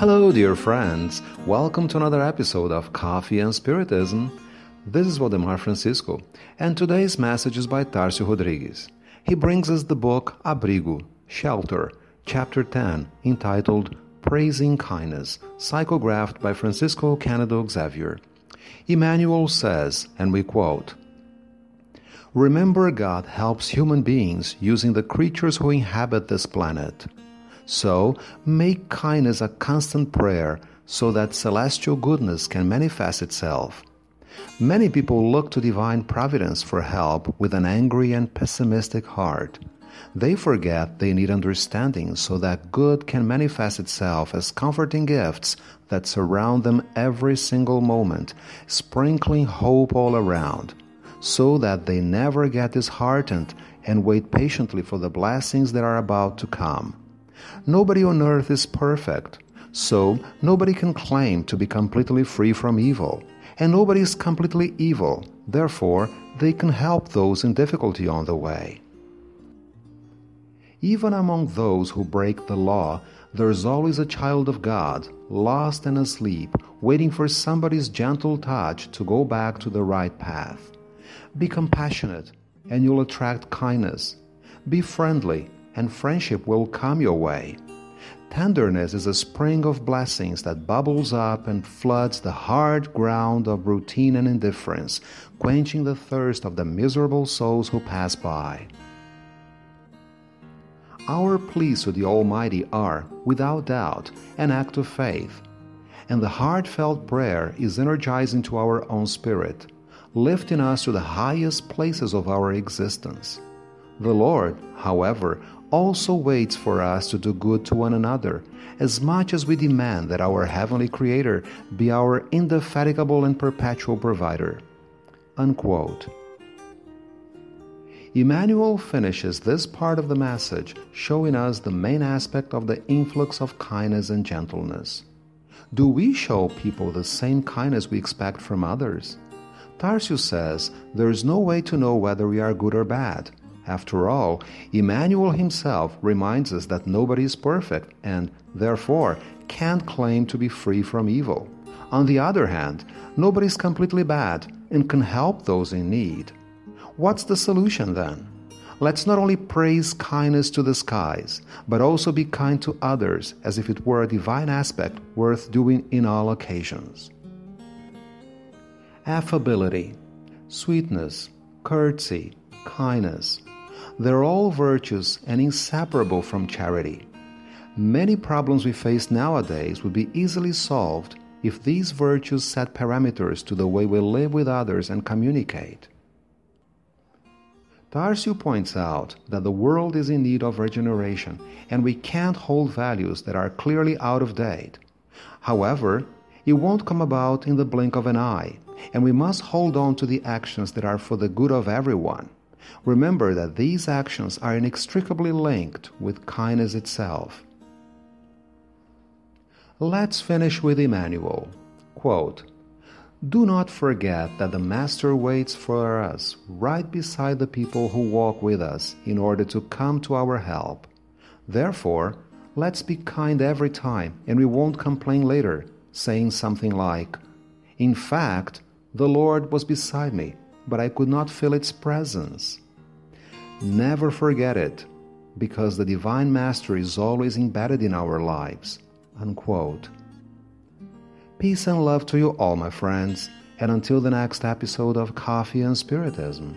Hello, dear friends. Welcome to another episode of Coffee and Spiritism. This is Waldemar Francisco, and today's message is by Tarcio Rodriguez. He brings us the book Abrigo, Shelter, Chapter 10, entitled Praising Kindness, psychographed by Francisco Cândido Xavier. Emmanuel says, and we quote, Remember, God helps human beings using the creatures who inhabit this planet. So, make kindness a constant prayer so that celestial goodness can manifest itself. Many people look to divine providence for help with an angry and pessimistic heart. They forget they need understanding so that good can manifest itself as comforting gifts that surround them every single moment, sprinkling hope all around, so that they never get disheartened and wait patiently for the blessings that are about to come. Nobody on earth is perfect, so nobody can claim to be completely free from evil, and nobody is completely evil, therefore, they can help those in difficulty on the way. Even among those who break the law, there is always a child of God, lost and asleep, waiting for somebody's gentle touch to go back to the right path. Be compassionate, and you'll attract kindness. Be friendly, and friendship will come your way. Tenderness is a spring of blessings that bubbles up and floods the hard ground of routine and indifference, quenching the thirst of the miserable souls who pass by. Our pleas to the Almighty are, without doubt, an act of faith, and the heartfelt prayer is energizing to our own spirit, lifting us to the highest places of our existence. The Lord, however, also waits for us to do good to one another, as much as we demand that our Heavenly Creator be our indefatigable and perpetual provider. Unquote. Emmanuel finishes this part of the message showing us the main aspect of the influx of kindness and gentleness. Do we show people the same kindness we expect from others? Tarsius says there is no way to know whether we are good or bad after all, Emmanuel himself reminds us that nobody is perfect and, therefore, can't claim to be free from evil. On the other hand, nobody is completely bad and can help those in need. What's the solution then? Let's not only praise kindness to the skies, but also be kind to others as if it were a divine aspect worth doing in all occasions. Affability, sweetness, courtesy, kindness, they're all virtues and inseparable from charity. Many problems we face nowadays would be easily solved if these virtues set parameters to the way we live with others and communicate. Tarsiu points out that the world is in need of regeneration and we can't hold values that are clearly out of date. However, it won't come about in the blink of an eye, and we must hold on to the actions that are for the good of everyone. Remember that these actions are inextricably linked with kindness itself. Let's finish with Emmanuel. Quote, do not forget that the Master waits for us right beside the people who walk with us in order to come to our help. Therefore, let's be kind every time and we won't complain later, saying something like, In fact, the Lord was beside me but I could not feel its presence. Never forget it, because the Divine Master is always embedded in our lives. Unquote. Peace and love to you all, my friends, and until the next episode of Coffee and Spiritism.